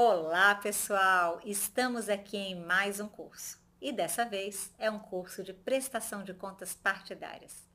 Olá, pessoal! Estamos aqui em mais um curso. E dessa vez é um curso de prestação de contas partidárias.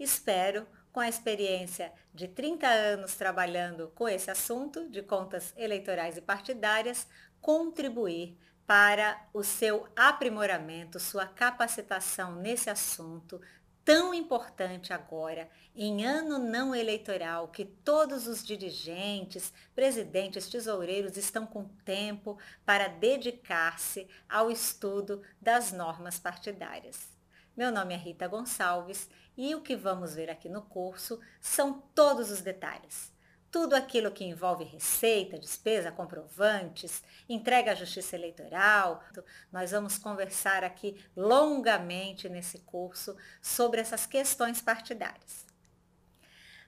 Espero, com a experiência de 30 anos trabalhando com esse assunto de contas eleitorais e partidárias, contribuir para o seu aprimoramento, sua capacitação nesse assunto, tão importante agora, em ano não eleitoral, que todos os dirigentes, presidentes, tesoureiros estão com tempo para dedicar-se ao estudo das normas partidárias. Meu nome é Rita Gonçalves e o que vamos ver aqui no curso são todos os detalhes tudo aquilo que envolve receita, despesa, comprovantes, entrega à Justiça Eleitoral. Nós vamos conversar aqui longamente nesse curso sobre essas questões partidárias.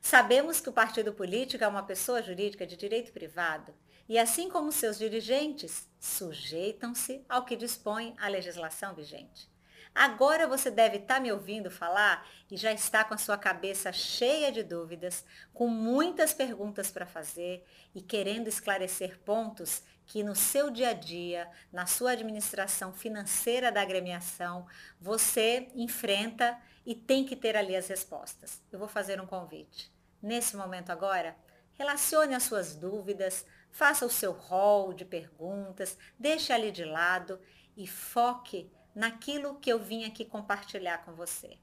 Sabemos que o partido político é uma pessoa jurídica de direito privado e, assim como seus dirigentes, sujeitam-se ao que dispõe a legislação vigente. Agora você deve estar tá me ouvindo falar e já está com a sua cabeça cheia de dúvidas, com muitas perguntas para fazer e querendo esclarecer pontos que no seu dia a dia, na sua administração financeira da agremiação, você enfrenta e tem que ter ali as respostas. Eu vou fazer um convite. Nesse momento agora, relacione as suas dúvidas, faça o seu rol de perguntas, deixe ali de lado e foque naquilo que eu vim aqui compartilhar com você.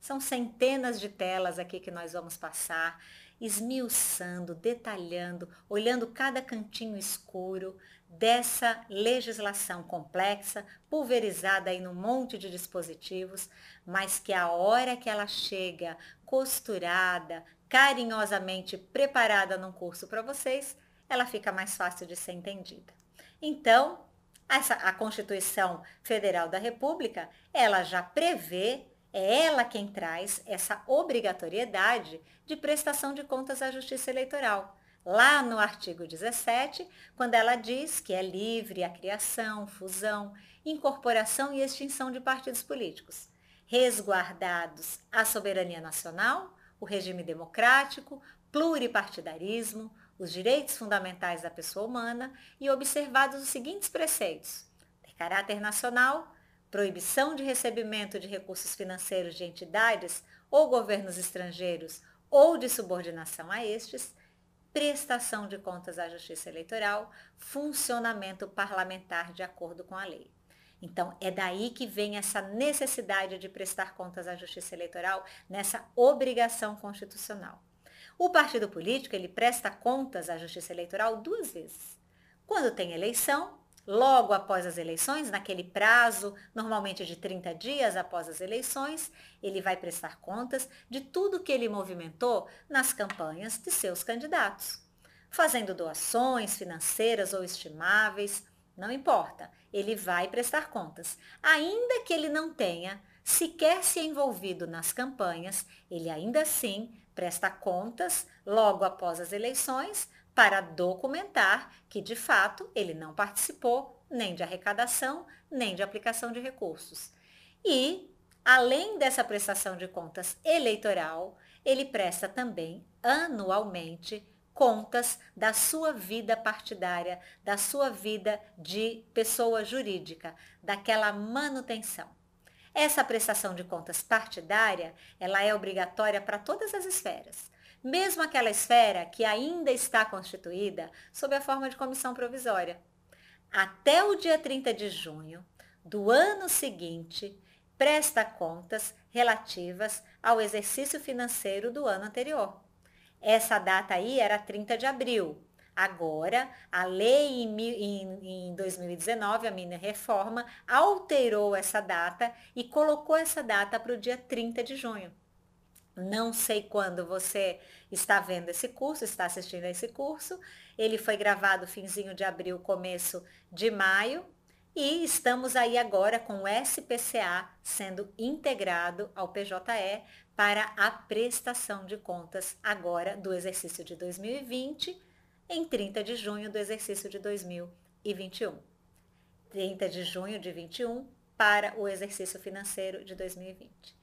São centenas de telas aqui que nós vamos passar, esmiuçando, detalhando, olhando cada cantinho escuro dessa legislação complexa, pulverizada aí num monte de dispositivos, mas que a hora que ela chega costurada, carinhosamente preparada num curso para vocês, ela fica mais fácil de ser entendida. Então, essa, a Constituição Federal da República, ela já prevê, é ela quem traz essa obrigatoriedade de prestação de contas à Justiça Eleitoral. Lá no artigo 17, quando ela diz que é livre a criação, fusão, incorporação e extinção de partidos políticos, resguardados a soberania nacional, o regime democrático, pluripartidarismo, os direitos fundamentais da pessoa humana e observados os seguintes preceitos: de caráter nacional, proibição de recebimento de recursos financeiros de entidades ou governos estrangeiros ou de subordinação a estes, prestação de contas à Justiça Eleitoral, funcionamento parlamentar de acordo com a lei. Então, é daí que vem essa necessidade de prestar contas à Justiça Eleitoral, nessa obrigação constitucional. O partido político ele presta contas à Justiça Eleitoral duas vezes. Quando tem eleição, logo após as eleições, naquele prazo, normalmente de 30 dias após as eleições, ele vai prestar contas de tudo que ele movimentou nas campanhas de seus candidatos. Fazendo doações financeiras ou estimáveis, não importa, ele vai prestar contas. Ainda que ele não tenha sequer se envolvido nas campanhas, ele ainda assim presta contas logo após as eleições para documentar que, de fato, ele não participou nem de arrecadação, nem de aplicação de recursos. E, além dessa prestação de contas eleitoral, ele presta também anualmente contas da sua vida partidária, da sua vida de pessoa jurídica, daquela manutenção. Essa prestação de contas partidária, ela é obrigatória para todas as esferas, mesmo aquela esfera que ainda está constituída sob a forma de comissão provisória. Até o dia 30 de junho do ano seguinte, presta contas relativas ao exercício financeiro do ano anterior. Essa data aí era 30 de abril, Agora, a lei em, em, em 2019, a mini reforma, alterou essa data e colocou essa data para o dia 30 de junho. Não sei quando você está vendo esse curso, está assistindo a esse curso. Ele foi gravado finzinho de abril, começo de maio. E estamos aí agora com o SPCA sendo integrado ao PJE para a prestação de contas agora do exercício de 2020 em 30 de junho do exercício de 2021. 30 de junho de 21 para o exercício financeiro de 2020.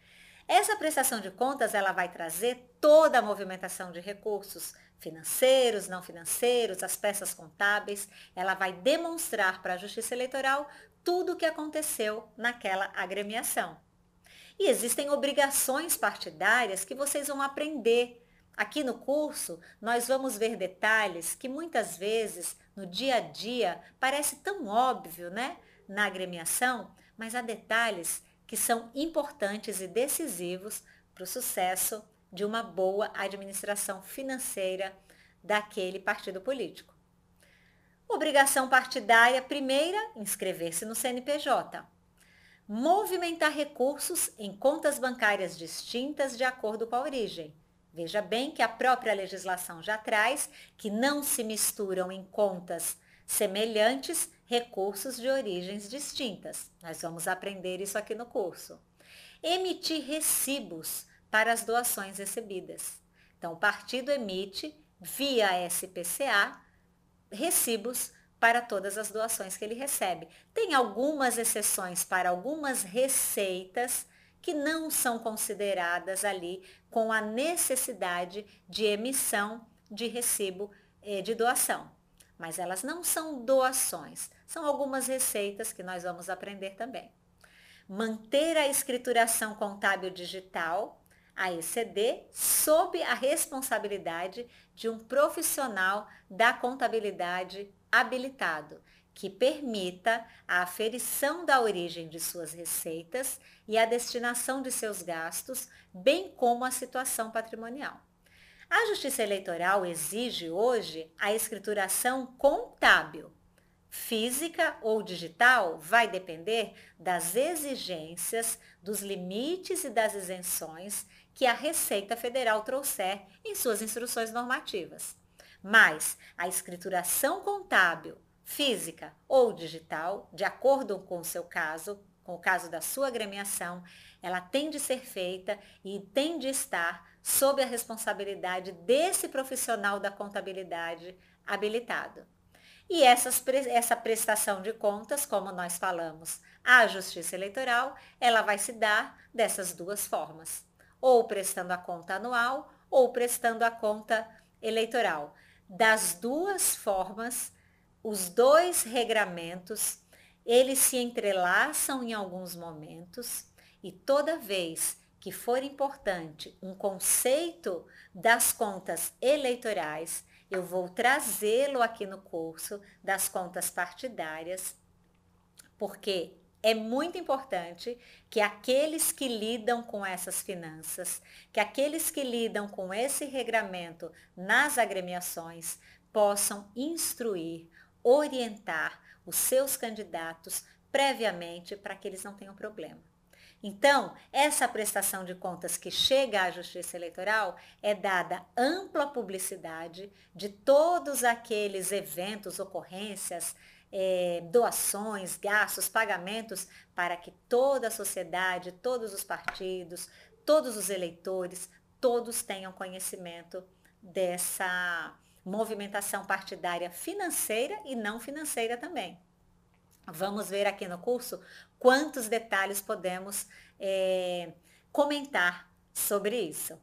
Essa prestação de contas ela vai trazer toda a movimentação de recursos financeiros, não financeiros, as peças contábeis. Ela vai demonstrar para a Justiça Eleitoral tudo o que aconteceu naquela agremiação. E existem obrigações partidárias que vocês vão aprender. Aqui no curso, nós vamos ver detalhes que muitas vezes no dia a dia parece tão óbvio, né? Na agremiação, mas há detalhes que são importantes e decisivos para o sucesso de uma boa administração financeira daquele partido político. Obrigação partidária, primeira, inscrever-se no CNPJ. Movimentar recursos em contas bancárias distintas de acordo com a origem. Veja bem que a própria legislação já traz que não se misturam em contas semelhantes recursos de origens distintas. Nós vamos aprender isso aqui no curso. Emitir recibos para as doações recebidas. Então, o partido emite, via SPCA, recibos para todas as doações que ele recebe. Tem algumas exceções para algumas receitas que não são consideradas ali com a necessidade de emissão de recibo eh, de doação. Mas elas não são doações, são algumas receitas que nós vamos aprender também. Manter a escrituração contábil digital, a ECD, sob a responsabilidade de um profissional da contabilidade habilitado, que permita a aferição da origem de suas receitas e a destinação de seus gastos, bem como a situação patrimonial. A Justiça Eleitoral exige hoje a escrituração contábil. Física ou digital vai depender das exigências, dos limites e das isenções que a Receita Federal trouxer em suas instruções normativas. Mas a escrituração contábil, física ou digital, de acordo com o seu caso, com o caso da sua agremiação, ela tem de ser feita e tem de estar sob a responsabilidade desse profissional da contabilidade habilitado. E essas, essa prestação de contas, como nós falamos, à Justiça Eleitoral, ela vai se dar dessas duas formas, ou prestando a conta anual ou prestando a conta eleitoral. Das duas formas, os dois regramentos, eles se entrelaçam em alguns momentos e toda vez que for importante um conceito das contas eleitorais, eu vou trazê-lo aqui no curso das contas partidárias, porque é muito importante que aqueles que lidam com essas finanças, que aqueles que lidam com esse regramento nas agremiações, possam instruir, orientar os seus candidatos previamente para que eles não tenham problema. Então, essa prestação de contas que chega à Justiça Eleitoral é dada ampla publicidade de todos aqueles eventos, ocorrências, é, doações, gastos, pagamentos, para que toda a sociedade, todos os partidos, todos os eleitores, todos tenham conhecimento dessa movimentação partidária financeira e não financeira também. Vamos ver aqui no curso quantos detalhes podemos é, comentar sobre isso.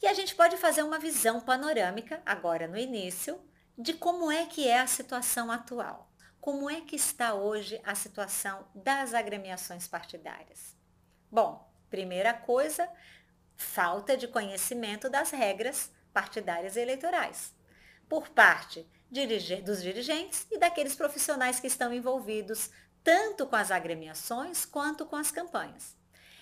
E a gente pode fazer uma visão panorâmica, agora no início, de como é que é a situação atual. Como é que está hoje a situação das agremiações partidárias? Bom, primeira coisa, falta de conhecimento das regras partidárias e eleitorais. Por parte dos dirigentes e daqueles profissionais que estão envolvidos tanto com as agremiações quanto com as campanhas.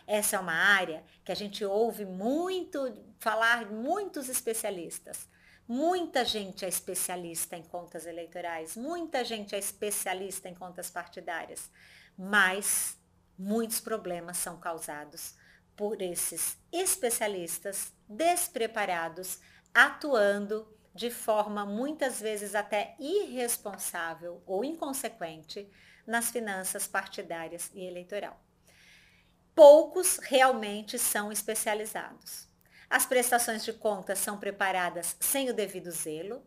Essa é uma área que a gente ouve muito falar, muitos especialistas. Muita gente é especialista em contas eleitorais, muita gente é especialista em contas partidárias, mas muitos problemas são causados por esses especialistas despreparados, atuando de forma muitas vezes até irresponsável ou inconsequente nas finanças partidárias e eleitoral. Poucos realmente são especializados. As prestações de contas são preparadas sem o devido zelo,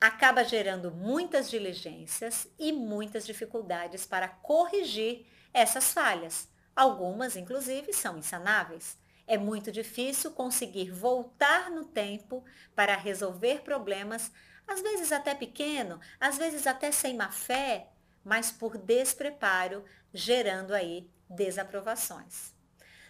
acaba gerando muitas diligências e muitas dificuldades para corrigir essas falhas. Algumas, inclusive, são insanáveis. É muito difícil conseguir voltar no tempo para resolver problemas, às vezes até pequeno, às vezes até sem má fé, mas por despreparo, gerando aí desaprovações.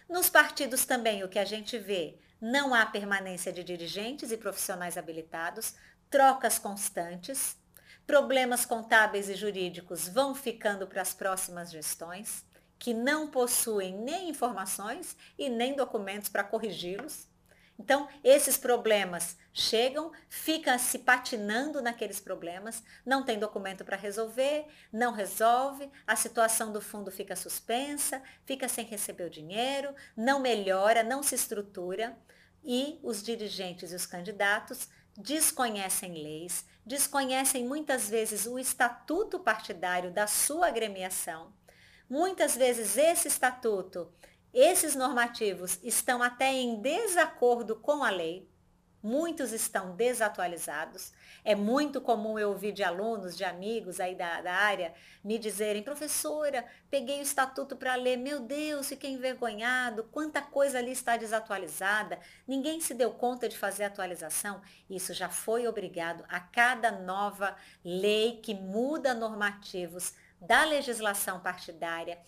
Nos partidos também o que a gente vê, não há permanência de dirigentes e profissionais habilitados, trocas constantes, problemas contábeis e jurídicos vão ficando para as próximas gestões, que não possuem nem informações e nem documentos para corrigi-los. Então, esses problemas chegam, fica se patinando naqueles problemas, não tem documento para resolver, não resolve, a situação do fundo fica suspensa, fica sem receber o dinheiro, não melhora, não se estrutura e os dirigentes e os candidatos desconhecem leis, desconhecem muitas vezes o estatuto partidário da sua agremiação. Muitas vezes esse estatuto esses normativos estão até em desacordo com a lei, muitos estão desatualizados. É muito comum eu ouvir de alunos, de amigos aí da, da área, me dizerem, professora, peguei o estatuto para ler, meu Deus, fiquei envergonhado, quanta coisa ali está desatualizada, ninguém se deu conta de fazer atualização. Isso já foi obrigado a cada nova lei que muda normativos da legislação partidária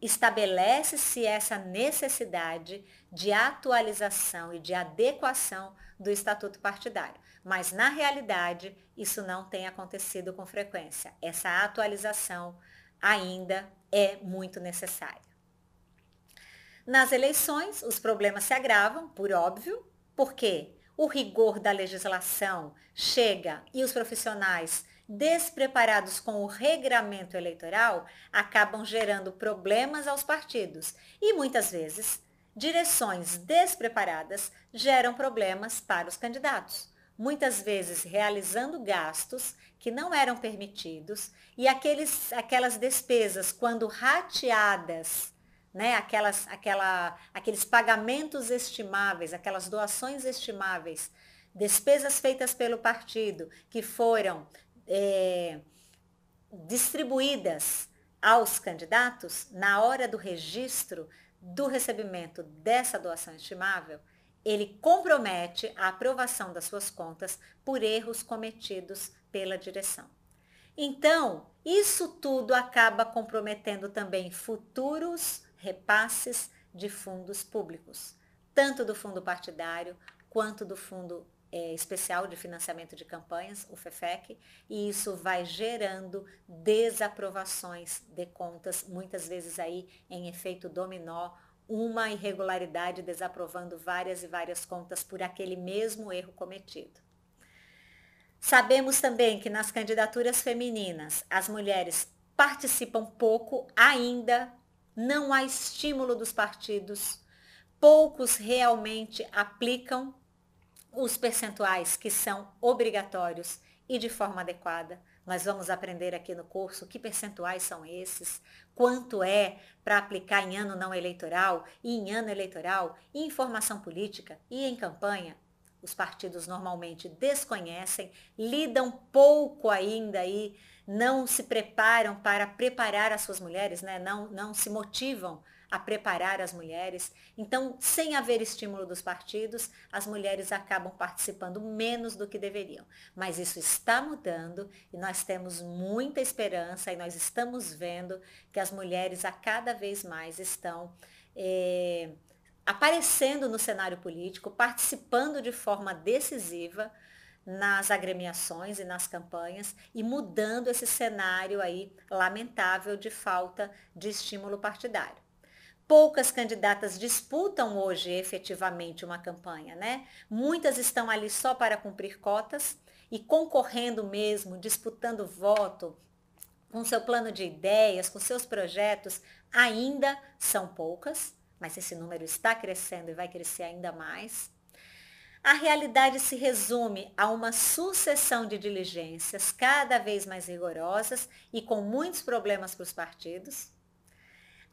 estabelece-se essa necessidade de atualização e de adequação do estatuto partidário. Mas, na realidade, isso não tem acontecido com frequência. Essa atualização ainda é muito necessária. Nas eleições, os problemas se agravam, por óbvio, porque o rigor da legislação chega e os profissionais despreparados com o regramento eleitoral, acabam gerando problemas aos partidos e muitas vezes direções despreparadas geram problemas para os candidatos. Muitas vezes realizando gastos que não eram permitidos e aqueles, aquelas despesas, quando rateadas, né, aquelas, aquela, aqueles pagamentos estimáveis, aquelas doações estimáveis, despesas feitas pelo partido que foram é, distribuídas aos candidatos na hora do registro do recebimento dessa doação estimável, ele compromete a aprovação das suas contas por erros cometidos pela direção. Então, isso tudo acaba comprometendo também futuros repasses de fundos públicos, tanto do fundo partidário quanto do fundo é, especial de financiamento de campanhas, o FEFEC, e isso vai gerando desaprovações de contas, muitas vezes aí em efeito dominó, uma irregularidade desaprovando várias e várias contas por aquele mesmo erro cometido. Sabemos também que nas candidaturas femininas as mulheres participam pouco ainda, não há estímulo dos partidos, poucos realmente aplicam os percentuais que são obrigatórios e de forma adequada. Nós vamos aprender aqui no curso que percentuais são esses, quanto é para aplicar em ano não eleitoral e em ano eleitoral, e em formação política e em campanha. Os partidos normalmente desconhecem, lidam pouco ainda aí, não se preparam para preparar as suas mulheres, né? não, não se motivam a preparar as mulheres. Então, sem haver estímulo dos partidos, as mulheres acabam participando menos do que deveriam. Mas isso está mudando e nós temos muita esperança e nós estamos vendo que as mulheres a cada vez mais estão. É, aparecendo no cenário político, participando de forma decisiva nas agremiações e nas campanhas e mudando esse cenário aí lamentável de falta de estímulo partidário poucas candidatas disputam hoje efetivamente uma campanha, né? Muitas estão ali só para cumprir cotas e concorrendo mesmo, disputando voto, com seu plano de ideias, com seus projetos, ainda são poucas, mas esse número está crescendo e vai crescer ainda mais. A realidade se resume a uma sucessão de diligências cada vez mais rigorosas e com muitos problemas para os partidos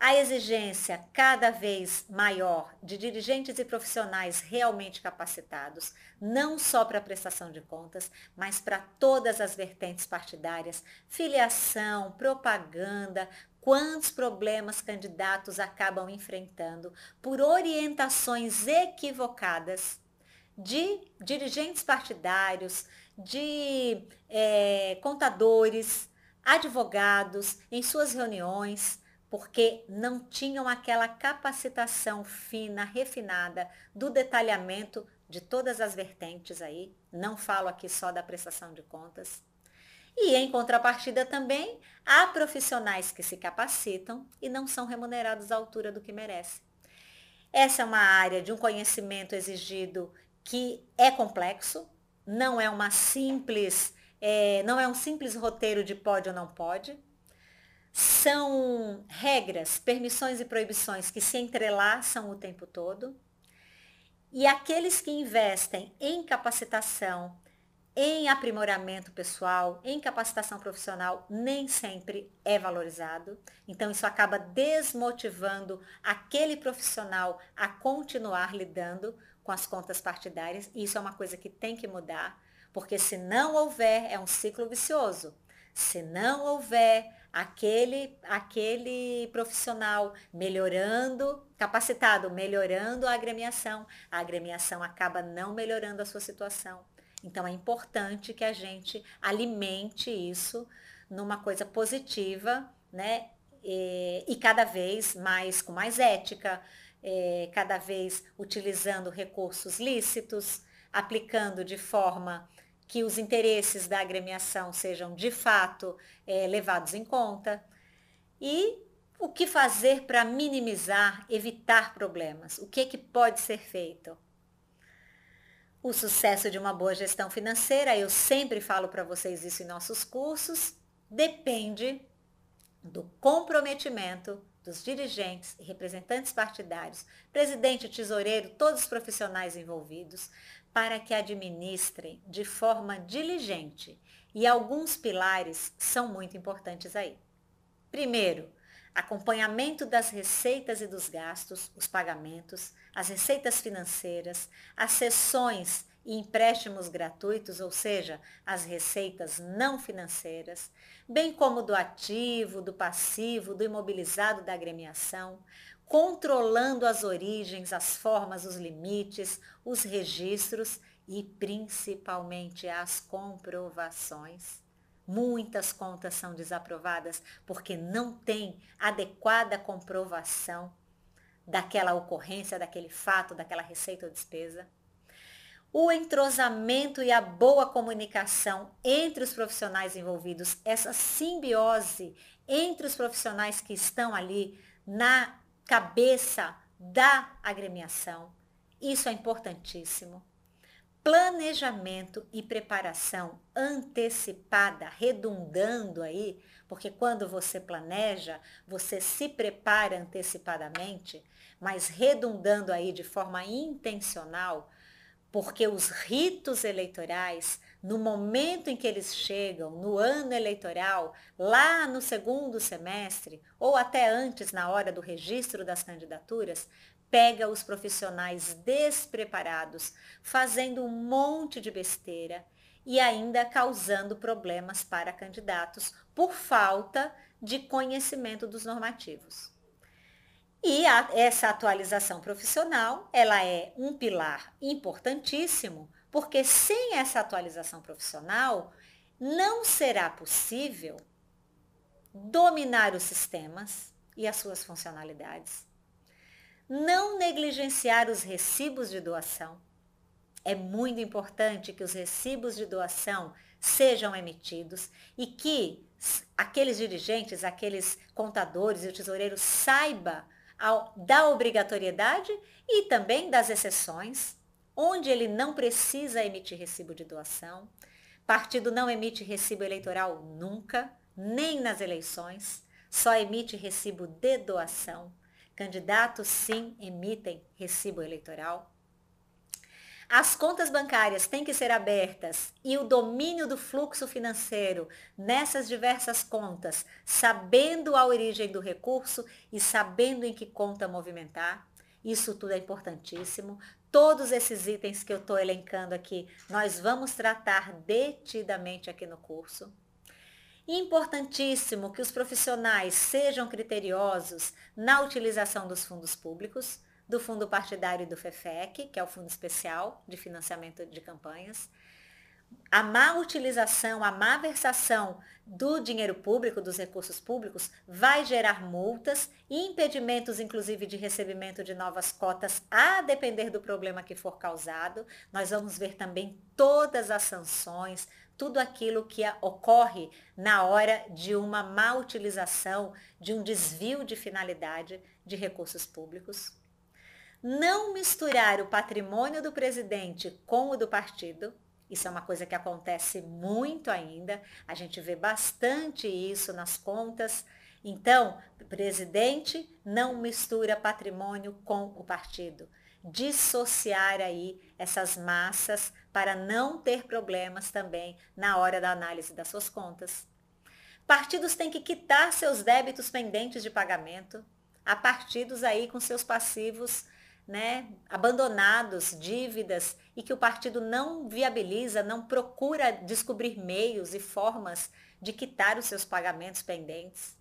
a exigência cada vez maior de dirigentes e profissionais realmente capacitados, não só para a prestação de contas, mas para todas as vertentes partidárias, filiação, propaganda, quantos problemas candidatos acabam enfrentando por orientações equivocadas de dirigentes partidários, de é, contadores, advogados em suas reuniões, porque não tinham aquela capacitação fina, refinada do detalhamento de todas as vertentes aí. Não falo aqui só da prestação de contas. E em contrapartida também, há profissionais que se capacitam e não são remunerados à altura do que merecem. Essa é uma área de um conhecimento exigido que é complexo, não é uma simples, é, não é um simples roteiro de pode ou não pode. São regras, permissões e proibições que se entrelaçam o tempo todo. E aqueles que investem em capacitação, em aprimoramento pessoal, em capacitação profissional, nem sempre é valorizado. Então, isso acaba desmotivando aquele profissional a continuar lidando com as contas partidárias. E isso é uma coisa que tem que mudar, porque se não houver, é um ciclo vicioso. Se não houver aquele, aquele profissional melhorando, capacitado, melhorando a agremiação, a agremiação acaba não melhorando a sua situação então é importante que a gente alimente isso numa coisa positiva, né? E, e cada vez mais com mais ética, é, cada vez utilizando recursos lícitos, aplicando de forma que os interesses da agremiação sejam de fato é, levados em conta. E o que fazer para minimizar, evitar problemas? O que, que pode ser feito? O sucesso de uma boa gestão financeira, eu sempre falo para vocês isso em nossos cursos, depende do comprometimento dos dirigentes e representantes partidários, presidente, tesoureiro, todos os profissionais envolvidos, para que administrem de forma diligente. E alguns pilares são muito importantes aí. Primeiro, acompanhamento das receitas e dos gastos, os pagamentos, as receitas financeiras, as sessões e empréstimos gratuitos, ou seja, as receitas não financeiras, bem como do ativo, do passivo, do imobilizado da agremiação, controlando as origens, as formas, os limites, os registros e principalmente as comprovações. Muitas contas são desaprovadas porque não tem adequada comprovação daquela ocorrência, daquele fato, daquela receita ou despesa. O entrosamento e a boa comunicação entre os profissionais envolvidos, essa simbiose entre os profissionais que estão ali na cabeça da agremiação, isso é importantíssimo. Planejamento e preparação antecipada, redundando aí, porque quando você planeja, você se prepara antecipadamente, mas redundando aí de forma intencional, porque os ritos eleitorais, no momento em que eles chegam, no ano eleitoral, lá no segundo semestre, ou até antes, na hora do registro das candidaturas, pega os profissionais despreparados, fazendo um monte de besteira e ainda causando problemas para candidatos por falta de conhecimento dos normativos. E a, essa atualização profissional, ela é um pilar importantíssimo, porque sem essa atualização profissional, não será possível dominar os sistemas e as suas funcionalidades, não negligenciar os recibos de doação. É muito importante que os recibos de doação sejam emitidos e que aqueles dirigentes, aqueles contadores e o tesoureiro saiba da obrigatoriedade e também das exceções, onde ele não precisa emitir recibo de doação. Partido não emite recibo eleitoral nunca, nem nas eleições, só emite recibo de doação. Candidatos, sim, emitem recibo eleitoral. As contas bancárias têm que ser abertas e o domínio do fluxo financeiro nessas diversas contas, sabendo a origem do recurso e sabendo em que conta movimentar. Isso tudo é importantíssimo. Todos esses itens que eu estou elencando aqui, nós vamos tratar detidamente aqui no curso. Importantíssimo que os profissionais sejam criteriosos na utilização dos fundos públicos, do fundo partidário e do FEFEC, que é o Fundo Especial de Financiamento de Campanhas. A má utilização, a má versação do dinheiro público, dos recursos públicos, vai gerar multas e impedimentos, inclusive, de recebimento de novas cotas, a depender do problema que for causado. Nós vamos ver também todas as sanções, tudo aquilo que ocorre na hora de uma má utilização, de um desvio de finalidade de recursos públicos. Não misturar o patrimônio do presidente com o do partido. Isso é uma coisa que acontece muito ainda. A gente vê bastante isso nas contas. Então, presidente não mistura patrimônio com o partido. Dissociar aí essas massas para não ter problemas também na hora da análise das suas contas. Partidos têm que quitar seus débitos pendentes de pagamento. Há partidos aí com seus passivos né, abandonados, dívidas, e que o partido não viabiliza, não procura descobrir meios e formas de quitar os seus pagamentos pendentes.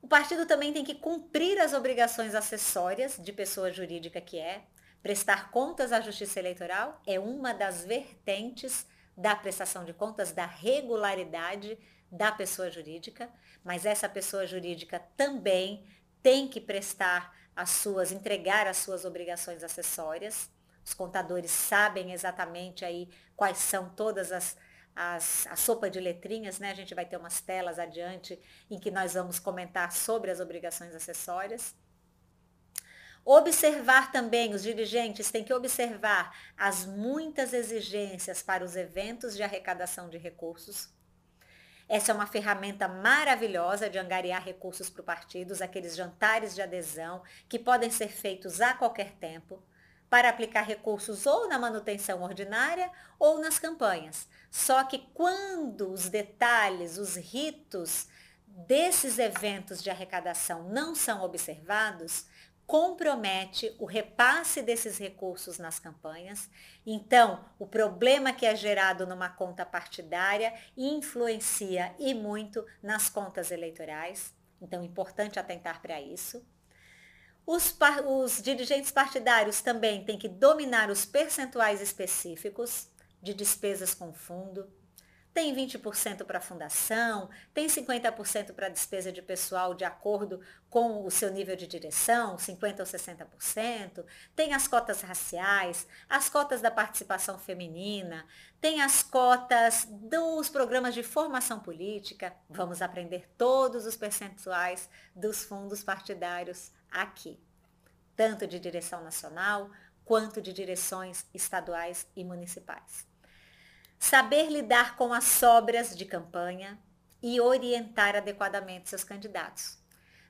O partido também tem que cumprir as obrigações acessórias de pessoa jurídica que é. Prestar contas à Justiça Eleitoral é uma das vertentes da prestação de contas, da regularidade da pessoa jurídica, mas essa pessoa jurídica também tem que prestar as suas, entregar as suas obrigações acessórias. Os contadores sabem exatamente aí quais são todas as, as, a sopa de letrinhas, né? A gente vai ter umas telas adiante em que nós vamos comentar sobre as obrigações acessórias. Observar também, os dirigentes têm que observar as muitas exigências para os eventos de arrecadação de recursos. Essa é uma ferramenta maravilhosa de angariar recursos para o partido, aqueles jantares de adesão que podem ser feitos a qualquer tempo para aplicar recursos ou na manutenção ordinária ou nas campanhas. Só que quando os detalhes, os ritos desses eventos de arrecadação não são observados, compromete o repasse desses recursos nas campanhas. Então, o problema que é gerado numa conta partidária influencia e muito nas contas eleitorais. Então, é importante atentar para isso. Os, os, dirigentes partidários também têm que dominar os percentuais específicos de despesas com fundo, tem 20% para a fundação, tem 50% para a despesa de pessoal de acordo com o seu nível de direção, 50% ou 60%, tem as cotas raciais, as cotas da participação feminina, tem as cotas dos programas de formação política. Vamos aprender todos os percentuais dos fundos partidários aqui, tanto de direção nacional quanto de direções estaduais e municipais saber lidar com as sobras de campanha e orientar adequadamente seus candidatos.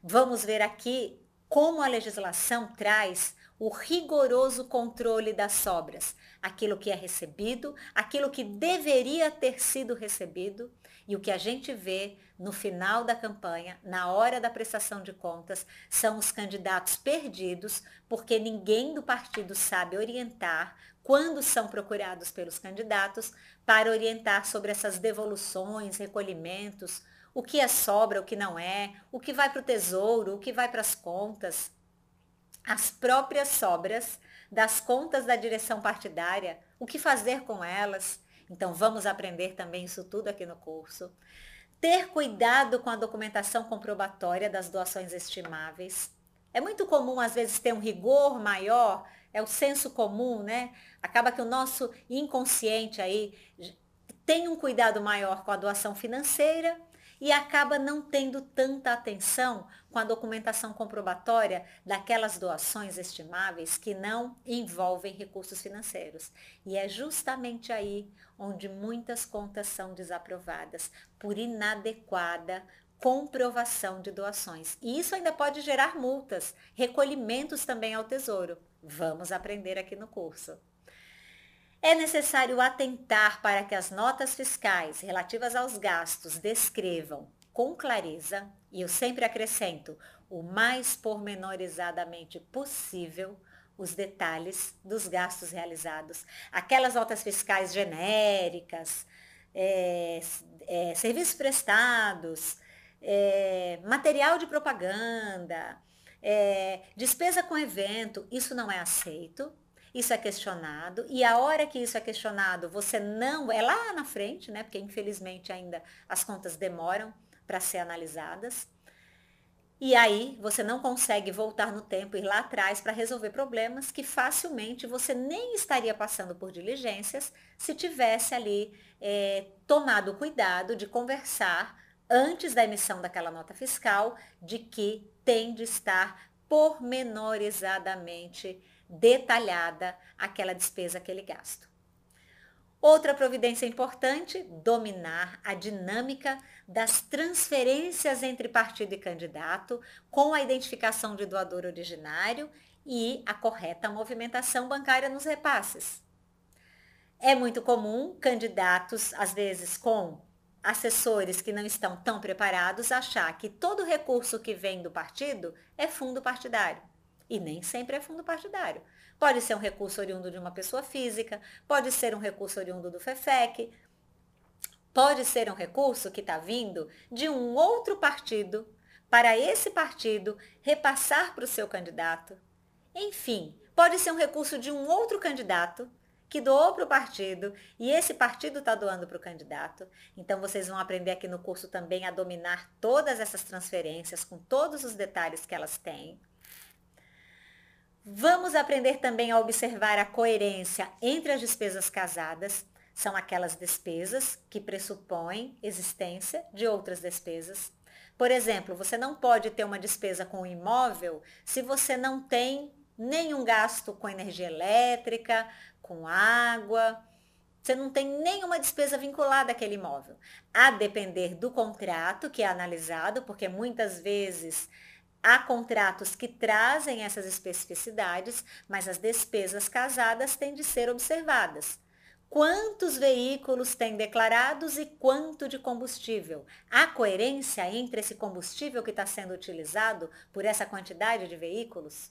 Vamos ver aqui como a legislação traz o rigoroso controle das sobras, aquilo que é recebido, aquilo que deveria ter sido recebido e o que a gente vê no final da campanha, na hora da prestação de contas, são os candidatos perdidos, porque ninguém do partido sabe orientar quando são procurados pelos candidatos para orientar sobre essas devoluções, recolhimentos, o que é sobra, o que não é, o que vai para o tesouro, o que vai para as contas. As próprias sobras das contas da direção partidária, o que fazer com elas. Então, vamos aprender também isso tudo aqui no curso. Ter cuidado com a documentação comprobatória das doações estimáveis. É muito comum, às vezes, ter um rigor maior é o senso comum, né? Acaba que o nosso inconsciente aí tem um cuidado maior com a doação financeira e acaba não tendo tanta atenção com a documentação comprobatória daquelas doações estimáveis que não envolvem recursos financeiros. E é justamente aí onde muitas contas são desaprovadas por inadequada comprovação de doações. E isso ainda pode gerar multas, recolhimentos também ao tesouro. Vamos aprender aqui no curso. É necessário atentar para que as notas fiscais relativas aos gastos descrevam com clareza, e eu sempre acrescento, o mais pormenorizadamente possível, os detalhes dos gastos realizados. Aquelas notas fiscais genéricas, é, é, serviços prestados, é, material de propaganda, é, despesa com evento, isso não é aceito, isso é questionado, e a hora que isso é questionado, você não, é lá na frente, né? Porque infelizmente ainda as contas demoram para ser analisadas. E aí você não consegue voltar no tempo, ir lá atrás para resolver problemas que facilmente você nem estaria passando por diligências se tivesse ali é, tomado o cuidado de conversar antes da emissão daquela nota fiscal de que tem de estar pormenorizadamente detalhada aquela despesa, aquele gasto. Outra providência importante, dominar a dinâmica das transferências entre partido e candidato, com a identificação de doador originário e a correta movimentação bancária nos repasses. É muito comum candidatos, às vezes com assessores que não estão tão preparados achar que todo recurso que vem do partido é fundo partidário. E nem sempre é fundo partidário. Pode ser um recurso oriundo de uma pessoa física, pode ser um recurso oriundo do FEFEC, pode ser um recurso que está vindo de um outro partido para esse partido repassar para o seu candidato. Enfim, pode ser um recurso de um outro candidato que doou para o partido e esse partido está doando para o candidato. Então vocês vão aprender aqui no curso também a dominar todas essas transferências com todos os detalhes que elas têm. Vamos aprender também a observar a coerência entre as despesas casadas. São aquelas despesas que pressupõem existência de outras despesas. Por exemplo, você não pode ter uma despesa com imóvel se você não tem nenhum gasto com energia elétrica, com água. Você não tem nenhuma despesa vinculada àquele imóvel. A depender do contrato que é analisado, porque muitas vezes há contratos que trazem essas especificidades, mas as despesas casadas têm de ser observadas. Quantos veículos têm declarados e quanto de combustível? Há coerência entre esse combustível que está sendo utilizado por essa quantidade de veículos?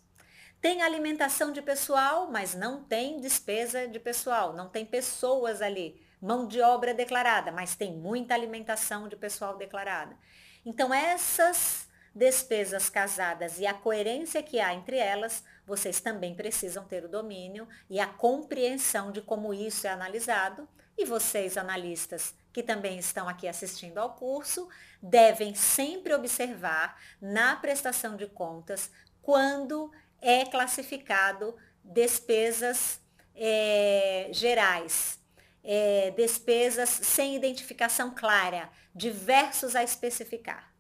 Tem alimentação de pessoal, mas não tem despesa de pessoal, não tem pessoas ali. Mão de obra declarada, mas tem muita alimentação de pessoal declarada. Então, essas despesas casadas e a coerência que há entre elas, vocês também precisam ter o domínio e a compreensão de como isso é analisado. E vocês, analistas, que também estão aqui assistindo ao curso, devem sempre observar na prestação de contas quando é classificado despesas é, gerais, é, despesas sem identificação clara, diversos a especificar.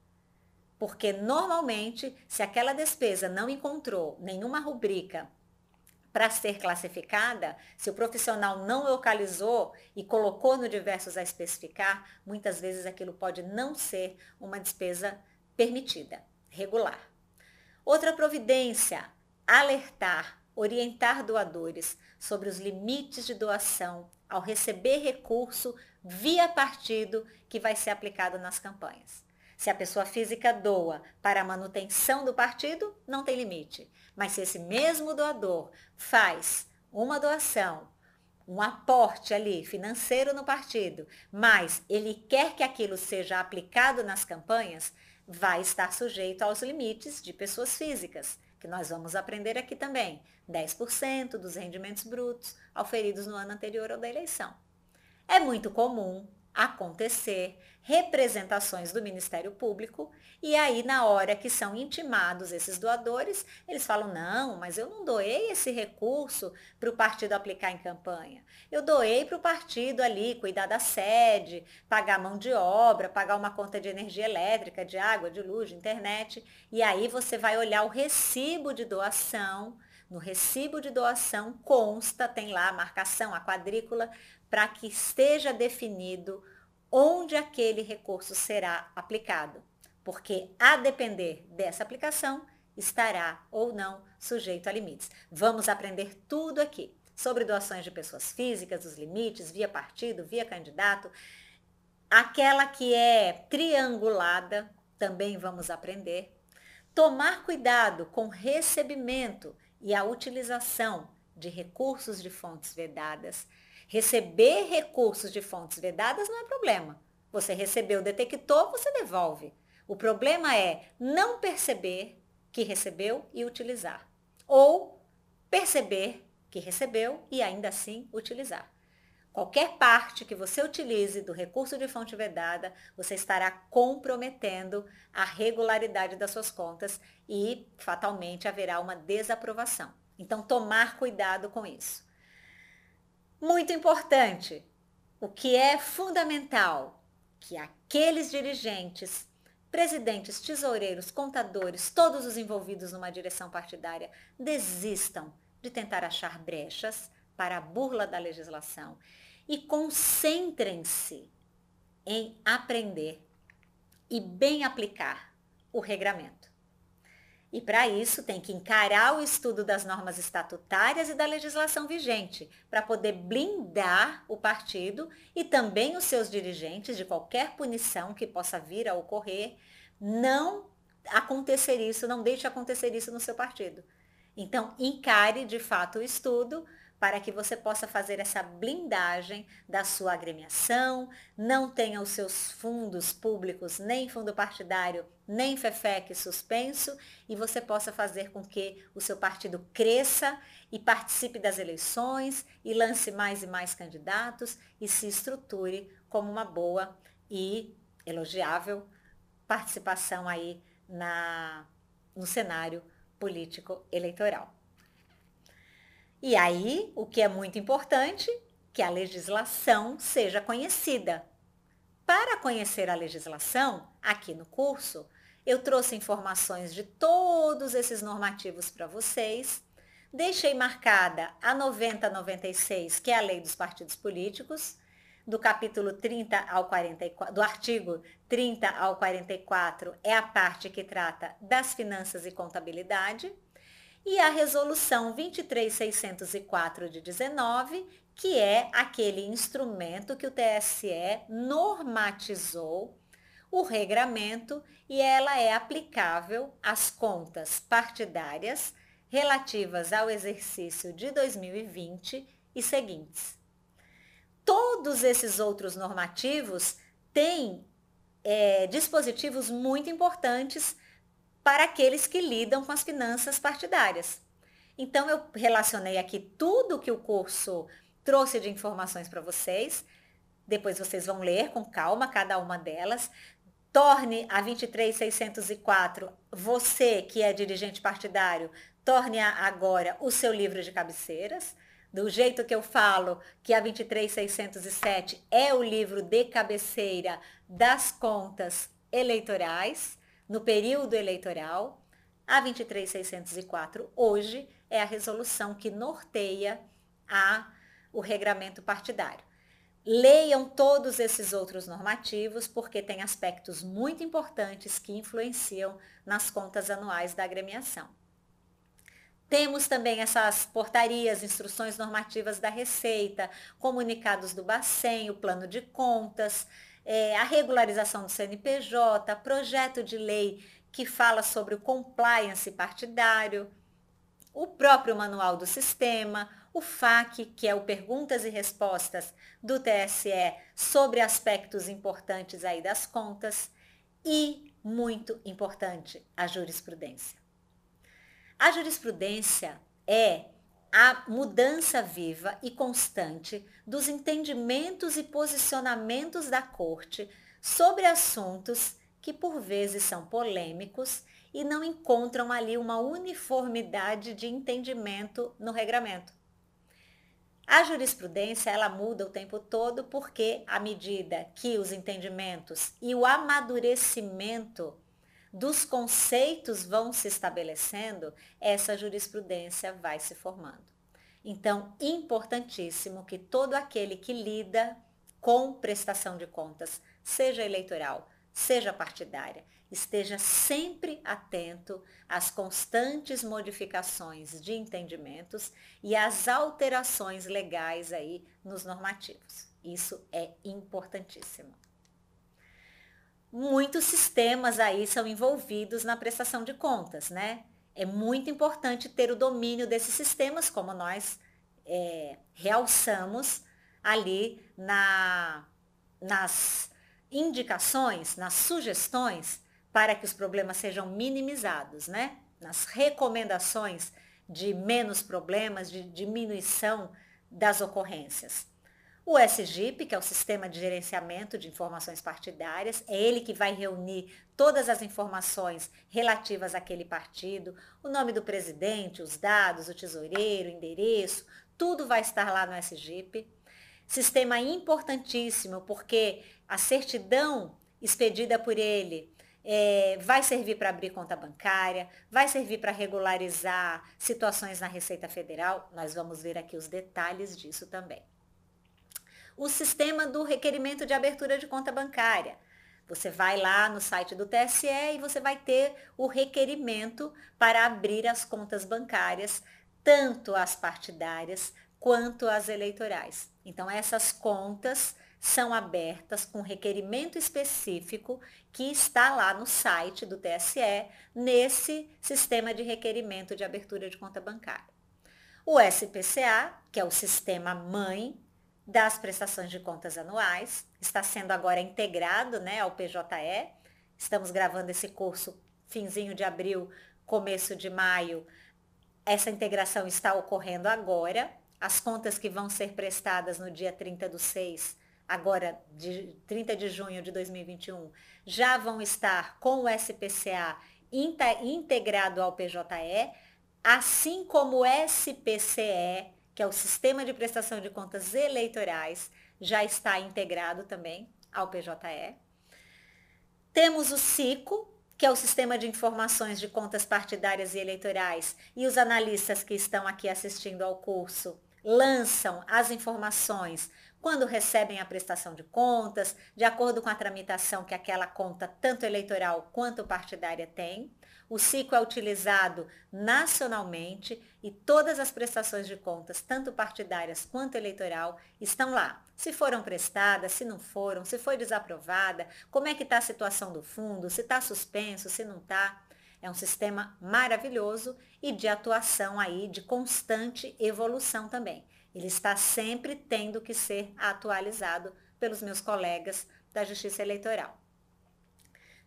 Porque normalmente, se aquela despesa não encontrou nenhuma rubrica para ser classificada, se o profissional não localizou e colocou no diversos a especificar, muitas vezes aquilo pode não ser uma despesa permitida, regular. Outra providência alertar, orientar doadores sobre os limites de doação ao receber recurso via partido que vai ser aplicado nas campanhas. Se a pessoa física doa para a manutenção do partido, não tem limite. Mas se esse mesmo doador faz uma doação, um aporte ali financeiro no partido, mas ele quer que aquilo seja aplicado nas campanhas, vai estar sujeito aos limites de pessoas físicas que nós vamos aprender aqui também, 10% dos rendimentos brutos auferidos no ano anterior ao da eleição. É muito comum acontecer representações do Ministério Público e aí na hora que são intimados esses doadores, eles falam: "Não, mas eu não doei esse recurso para o partido aplicar em campanha. Eu doei para o partido ali cuidar da sede, pagar mão de obra, pagar uma conta de energia elétrica, de água, de luz, de internet". E aí você vai olhar o recibo de doação no recibo de doação consta, tem lá a marcação, a quadrícula, para que esteja definido onde aquele recurso será aplicado, porque a depender dessa aplicação, estará ou não sujeito a limites. Vamos aprender tudo aqui sobre doações de pessoas físicas, os limites, via partido, via candidato. Aquela que é triangulada, também vamos aprender. Tomar cuidado com recebimento e a utilização de recursos de fontes vedadas Receber recursos de fontes vedadas não é problema. Você recebeu, detectou, você devolve. O problema é não perceber que recebeu e utilizar. Ou perceber que recebeu e ainda assim utilizar. Qualquer parte que você utilize do recurso de fonte vedada, você estará comprometendo a regularidade das suas contas e fatalmente haverá uma desaprovação. Então, tomar cuidado com isso. Muito importante, o que é fundamental que aqueles dirigentes, presidentes, tesoureiros, contadores, todos os envolvidos numa direção partidária desistam de tentar achar brechas para a burla da legislação e concentrem-se em aprender e bem aplicar o regramento. E para isso tem que encarar o estudo das normas estatutárias e da legislação vigente, para poder blindar o partido e também os seus dirigentes de qualquer punição que possa vir a ocorrer. Não acontecer isso, não deixe acontecer isso no seu partido. Então, encare de fato o estudo para que você possa fazer essa blindagem da sua agremiação, não tenha os seus fundos públicos, nem fundo partidário, nem FEFEC suspenso, e você possa fazer com que o seu partido cresça e participe das eleições e lance mais e mais candidatos e se estruture como uma boa e elogiável participação aí na, no cenário político eleitoral. E aí, o que é muito importante, que a legislação seja conhecida. Para conhecer a legislação, aqui no curso, eu trouxe informações de todos esses normativos para vocês. Deixei marcada a 9096, que é a Lei dos Partidos Políticos, do capítulo 30 ao 44, do artigo 30 ao 44 é a parte que trata das finanças e contabilidade e a resolução 23604 de 19, que é aquele instrumento que o TSE normatizou o regramento e ela é aplicável às contas partidárias relativas ao exercício de 2020 e seguintes. Todos esses outros normativos têm é, dispositivos muito importantes para aqueles que lidam com as finanças partidárias. Então, eu relacionei aqui tudo que o curso trouxe de informações para vocês. Depois vocês vão ler com calma cada uma delas. Torne a 23604, você que é dirigente partidário, torne agora o seu livro de cabeceiras. Do jeito que eu falo que a 23607 é o livro de cabeceira das contas eleitorais no período eleitoral. A 23604 hoje é a resolução que norteia a, o regramento partidário. Leiam todos esses outros normativos, porque tem aspectos muito importantes que influenciam nas contas anuais da agremiação. Temos também essas portarias, instruções normativas da Receita, comunicados do Bacen, o plano de contas, é, a regularização do CNPJ, projeto de lei que fala sobre o compliance partidário, o próprio manual do sistema, o FAQ, que é o Perguntas e Respostas do TSE sobre aspectos importantes aí das contas, e, muito importante, a jurisprudência. A jurisprudência é a mudança viva e constante dos entendimentos e posicionamentos da Corte sobre assuntos que por vezes são polêmicos e não encontram ali uma uniformidade de entendimento no regramento. A jurisprudência ela muda o tempo todo porque à medida que os entendimentos e o amadurecimento dos conceitos vão se estabelecendo, essa jurisprudência vai se formando. Então, importantíssimo que todo aquele que lida com prestação de contas, seja eleitoral, seja partidária, esteja sempre atento às constantes modificações de entendimentos e às alterações legais aí nos normativos. Isso é importantíssimo muitos sistemas aí são envolvidos na prestação de contas, né? É muito importante ter o domínio desses sistemas, como nós é, realçamos ali na, nas indicações, nas sugestões para que os problemas sejam minimizados, né? Nas recomendações de menos problemas, de diminuição das ocorrências. O SGIP, que é o Sistema de Gerenciamento de Informações Partidárias, é ele que vai reunir todas as informações relativas àquele partido, o nome do presidente, os dados, o tesoureiro, o endereço, tudo vai estar lá no SGIP. Sistema importantíssimo, porque a certidão expedida por ele é, vai servir para abrir conta bancária, vai servir para regularizar situações na Receita Federal. Nós vamos ver aqui os detalhes disso também o sistema do requerimento de abertura de conta bancária. Você vai lá no site do TSE e você vai ter o requerimento para abrir as contas bancárias, tanto as partidárias quanto as eleitorais. Então, essas contas são abertas com requerimento específico que está lá no site do TSE, nesse sistema de requerimento de abertura de conta bancária. O SPCA, que é o sistema mãe das prestações de contas anuais, está sendo agora integrado né, ao PJE. Estamos gravando esse curso finzinho de abril, começo de maio. Essa integração está ocorrendo agora. As contas que vão ser prestadas no dia 30 do 6, agora de 30 de junho de 2021, já vão estar com o SPCA integrado ao PJE, assim como o SPCE que é o Sistema de Prestação de Contas Eleitorais, já está integrado também ao PJE. Temos o SICO, que é o Sistema de Informações de Contas Partidárias e Eleitorais, e os analistas que estão aqui assistindo ao curso lançam as informações quando recebem a prestação de contas, de acordo com a tramitação que aquela conta, tanto eleitoral quanto partidária, tem. O ciclo é utilizado nacionalmente e todas as prestações de contas, tanto partidárias quanto eleitoral, estão lá. Se foram prestadas, se não foram, se foi desaprovada, como é que está a situação do fundo, se está suspenso, se não está. É um sistema maravilhoso e de atuação aí, de constante evolução também. Ele está sempre tendo que ser atualizado pelos meus colegas da Justiça Eleitoral.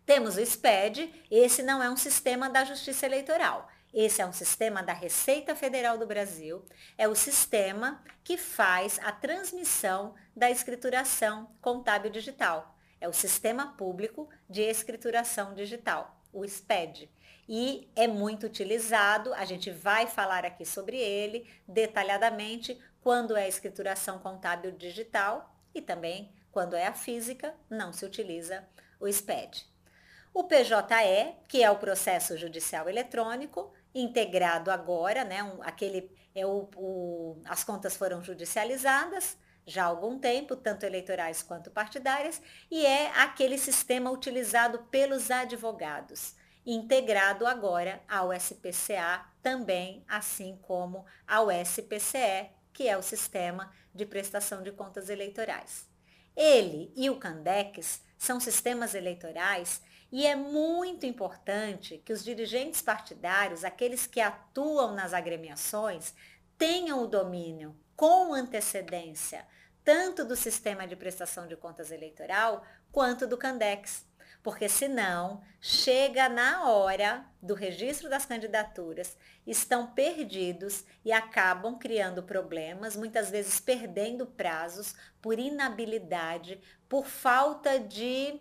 Temos o SPED, esse não é um sistema da Justiça Eleitoral. Esse é um sistema da Receita Federal do Brasil, é o sistema que faz a transmissão da escrituração contábil digital. É o Sistema Público de Escrituração Digital, o SPED. E é muito utilizado, a gente vai falar aqui sobre ele detalhadamente quando é a escrituração contábil digital e também quando é a física, não se utiliza o SPED. O PJE, que é o processo judicial eletrônico, integrado agora, né? Um, aquele, é o, o, as contas foram judicializadas já há algum tempo, tanto eleitorais quanto partidárias, e é aquele sistema utilizado pelos advogados, integrado agora ao SPCA também, assim como ao SPCE, que é o sistema de prestação de contas eleitorais. Ele e o Candex são sistemas eleitorais e é muito importante que os dirigentes partidários, aqueles que atuam nas agremiações, tenham o domínio com antecedência, tanto do sistema de prestação de contas eleitoral quanto do Candex. Porque senão, chega na hora do registro das candidaturas, estão perdidos e acabam criando problemas, muitas vezes perdendo prazos por inabilidade, por falta de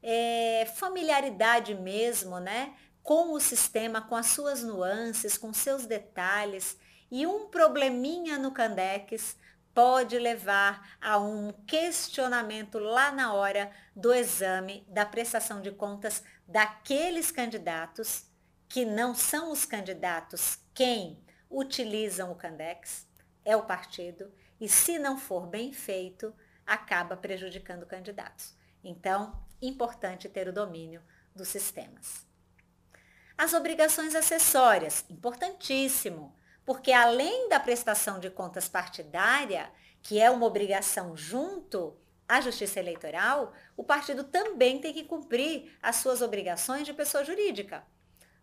é, familiaridade mesmo, né? Com o sistema, com as suas nuances, com seus detalhes. E um probleminha no Candex pode levar a um questionamento lá na hora do exame da prestação de contas daqueles candidatos que não são os candidatos quem utilizam o Candex, é o partido, e se não for bem feito, acaba prejudicando candidatos. Então, importante ter o domínio dos sistemas. As obrigações acessórias, importantíssimo, porque além da prestação de contas partidária, que é uma obrigação junto à Justiça Eleitoral, o partido também tem que cumprir as suas obrigações de pessoa jurídica.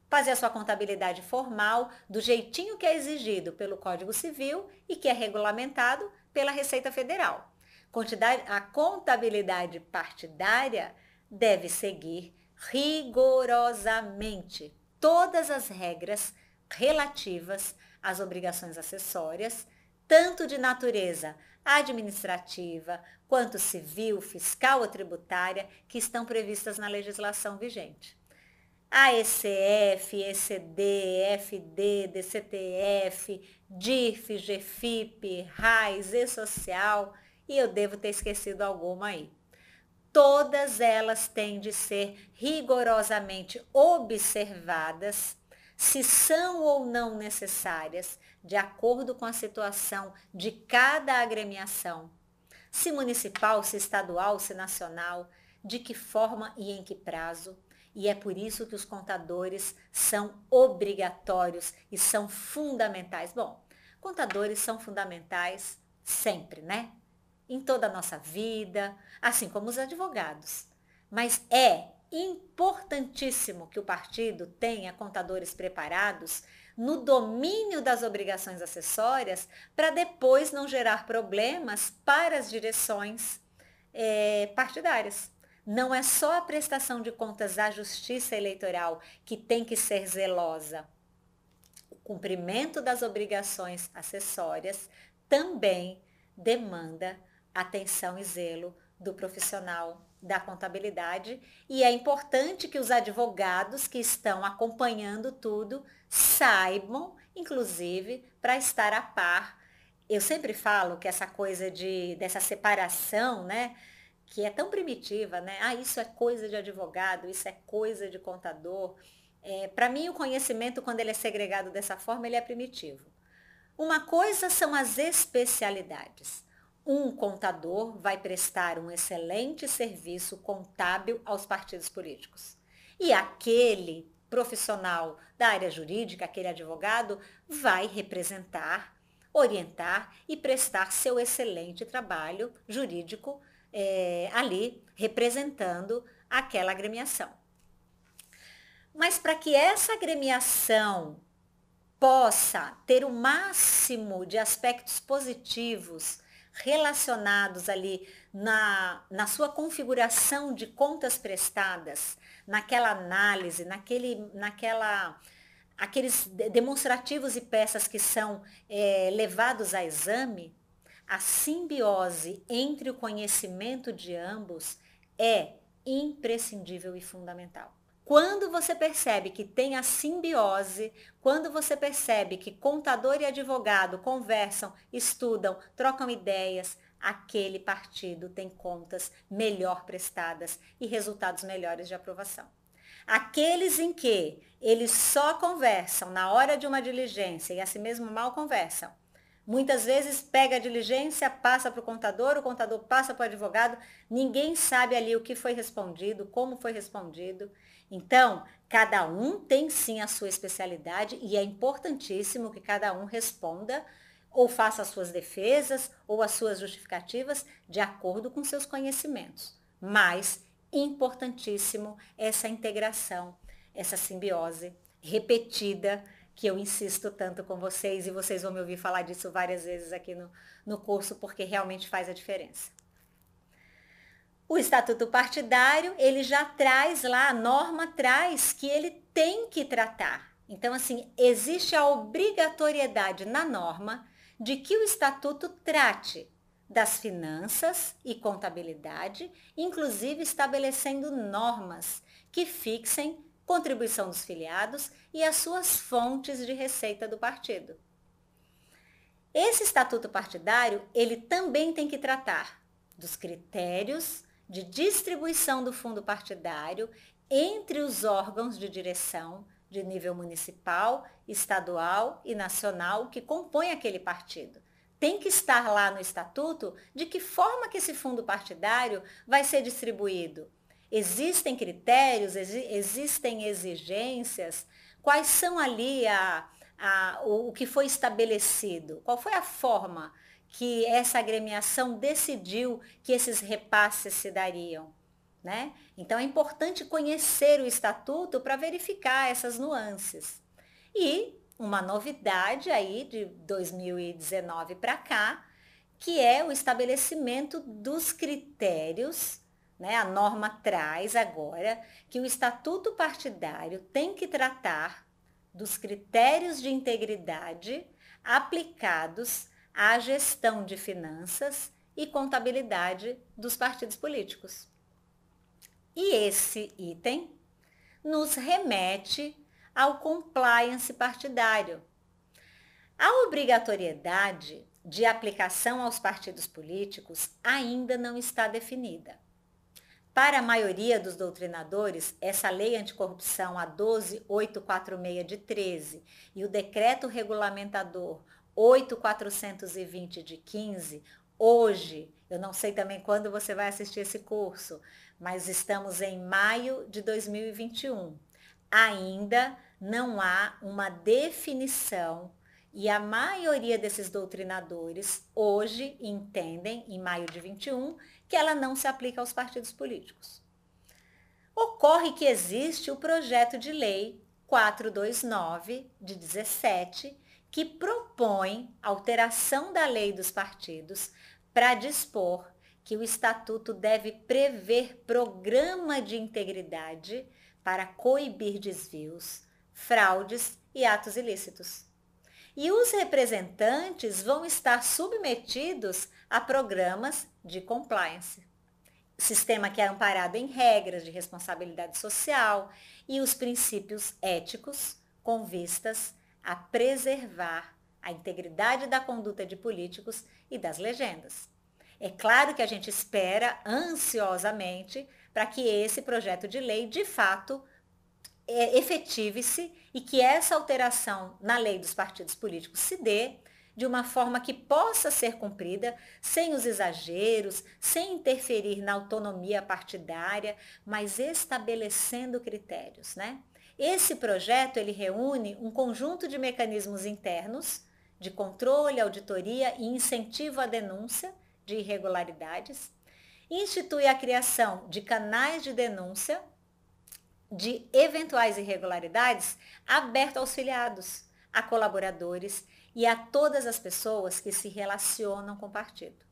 Fazer a sua contabilidade formal do jeitinho que é exigido pelo Código Civil e que é regulamentado pela Receita Federal a contabilidade partidária deve seguir rigorosamente todas as regras relativas às obrigações acessórias, tanto de natureza administrativa quanto civil, fiscal ou tributária, que estão previstas na legislação vigente. A ECF, ECD, FD, DCTF, DIF, GFIP, RAIS, E-Social, e eu devo ter esquecido alguma aí. Todas elas têm de ser rigorosamente observadas se são ou não necessárias, de acordo com a situação de cada agremiação, se municipal, se estadual, se nacional, de que forma e em que prazo. E é por isso que os contadores são obrigatórios e são fundamentais. Bom, contadores são fundamentais sempre, né? Em toda a nossa vida, assim como os advogados. Mas é importantíssimo que o partido tenha contadores preparados no domínio das obrigações acessórias para depois não gerar problemas para as direções é, partidárias. Não é só a prestação de contas à justiça eleitoral que tem que ser zelosa. O cumprimento das obrigações acessórias também demanda atenção e zelo do profissional da contabilidade e é importante que os advogados que estão acompanhando tudo saibam, inclusive, para estar a par. Eu sempre falo que essa coisa de dessa separação, né, que é tão primitiva, né? Ah, isso é coisa de advogado, isso é coisa de contador. É, para mim, o conhecimento, quando ele é segregado dessa forma, ele é primitivo. Uma coisa são as especialidades um contador vai prestar um excelente serviço contábil aos partidos políticos. E aquele profissional da área jurídica, aquele advogado, vai representar, orientar e prestar seu excelente trabalho jurídico é, ali, representando aquela agremiação. Mas para que essa agremiação possa ter o máximo de aspectos positivos relacionados ali na, na sua configuração de contas prestadas, naquela análise, naquele, naquela, aqueles demonstrativos e peças que são é, levados a exame, a simbiose entre o conhecimento de ambos é imprescindível e fundamental. Quando você percebe que tem a simbiose, quando você percebe que contador e advogado conversam, estudam, trocam ideias, aquele partido tem contas melhor prestadas e resultados melhores de aprovação. Aqueles em que eles só conversam na hora de uma diligência e assim mesmo mal conversam, Muitas vezes pega a diligência, passa para o contador, o contador passa para o advogado, ninguém sabe ali o que foi respondido, como foi respondido. Então, cada um tem sim a sua especialidade e é importantíssimo que cada um responda ou faça as suas defesas ou as suas justificativas de acordo com seus conhecimentos. Mas importantíssimo essa integração, essa simbiose repetida que eu insisto tanto com vocês e vocês vão me ouvir falar disso várias vezes aqui no, no curso, porque realmente faz a diferença. O estatuto partidário, ele já traz lá, a norma traz que ele tem que tratar. Então, assim, existe a obrigatoriedade na norma de que o estatuto trate das finanças e contabilidade, inclusive estabelecendo normas que fixem contribuição dos filiados e as suas fontes de receita do partido. Esse estatuto partidário, ele também tem que tratar dos critérios de distribuição do fundo partidário entre os órgãos de direção de nível municipal, estadual e nacional que compõem aquele partido. Tem que estar lá no estatuto de que forma que esse fundo partidário vai ser distribuído Existem critérios, exi existem exigências? Quais são ali a, a, o, o que foi estabelecido? Qual foi a forma que essa agremiação decidiu que esses repasses se dariam? Né? Então é importante conhecer o estatuto para verificar essas nuances. E uma novidade aí de 2019 para cá, que é o estabelecimento dos critérios né? A norma traz agora que o estatuto partidário tem que tratar dos critérios de integridade aplicados à gestão de finanças e contabilidade dos partidos políticos. E esse item nos remete ao compliance partidário. A obrigatoriedade de aplicação aos partidos políticos ainda não está definida. Para a maioria dos doutrinadores, essa lei anticorrupção, a 12846 de 13, e o decreto regulamentador 8420 de 15, hoje, eu não sei também quando você vai assistir esse curso, mas estamos em maio de 2021. Ainda não há uma definição e a maioria desses doutrinadores hoje entendem, em maio de 21, que ela não se aplica aos partidos políticos. Ocorre que existe o projeto de lei 429 de 17, que propõe alteração da lei dos partidos para dispor que o estatuto deve prever programa de integridade para coibir desvios, fraudes e atos ilícitos. E os representantes vão estar submetidos a programas de compliance. Sistema que é amparado em regras de responsabilidade social e os princípios éticos com vistas a preservar a integridade da conduta de políticos e das legendas. É claro que a gente espera ansiosamente para que esse projeto de lei, de fato, é, efetive-se e que essa alteração na lei dos partidos políticos se dê de uma forma que possa ser cumprida sem os exageros, sem interferir na autonomia partidária, mas estabelecendo critérios, né? Esse projeto ele reúne um conjunto de mecanismos internos de controle, auditoria e incentivo à denúncia de irregularidades, institui a criação de canais de denúncia de eventuais irregularidades aberto aos filiados, a colaboradores e a todas as pessoas que se relacionam com o partido.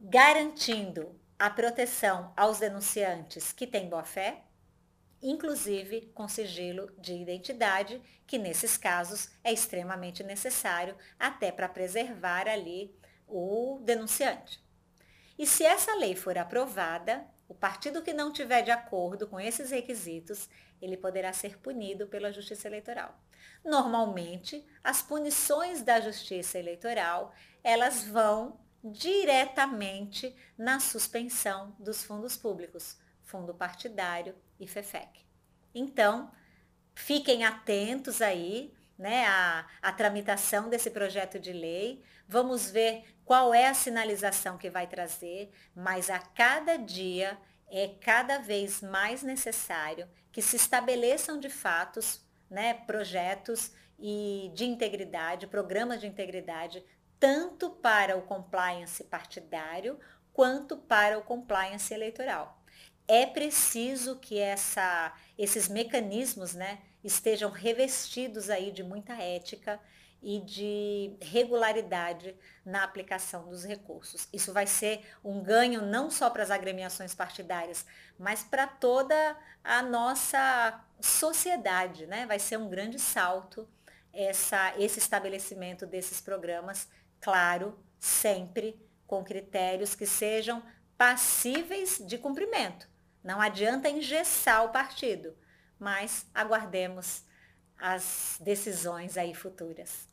Garantindo a proteção aos denunciantes que têm boa-fé, inclusive com sigilo de identidade, que nesses casos é extremamente necessário até para preservar ali o denunciante. E se essa lei for aprovada, o partido que não tiver de acordo com esses requisitos, ele poderá ser punido pela Justiça Eleitoral. Normalmente, as punições da Justiça Eleitoral, elas vão diretamente na suspensão dos fundos públicos, fundo partidário e FEFEC. Então, fiquem atentos aí, né, à, à tramitação desse projeto de lei. Vamos ver qual é a sinalização que vai trazer, mas a cada dia é cada vez mais necessário que se estabeleçam de fatos né, projetos e de integridade, programas de integridade, tanto para o compliance partidário quanto para o compliance eleitoral. É preciso que essa, esses mecanismos né, estejam revestidos aí de muita ética e de regularidade na aplicação dos recursos. Isso vai ser um ganho não só para as agremiações partidárias, mas para toda a nossa sociedade, né? Vai ser um grande salto essa, esse estabelecimento desses programas, claro, sempre com critérios que sejam passíveis de cumprimento. Não adianta engessar o partido, mas aguardemos as decisões aí futuras.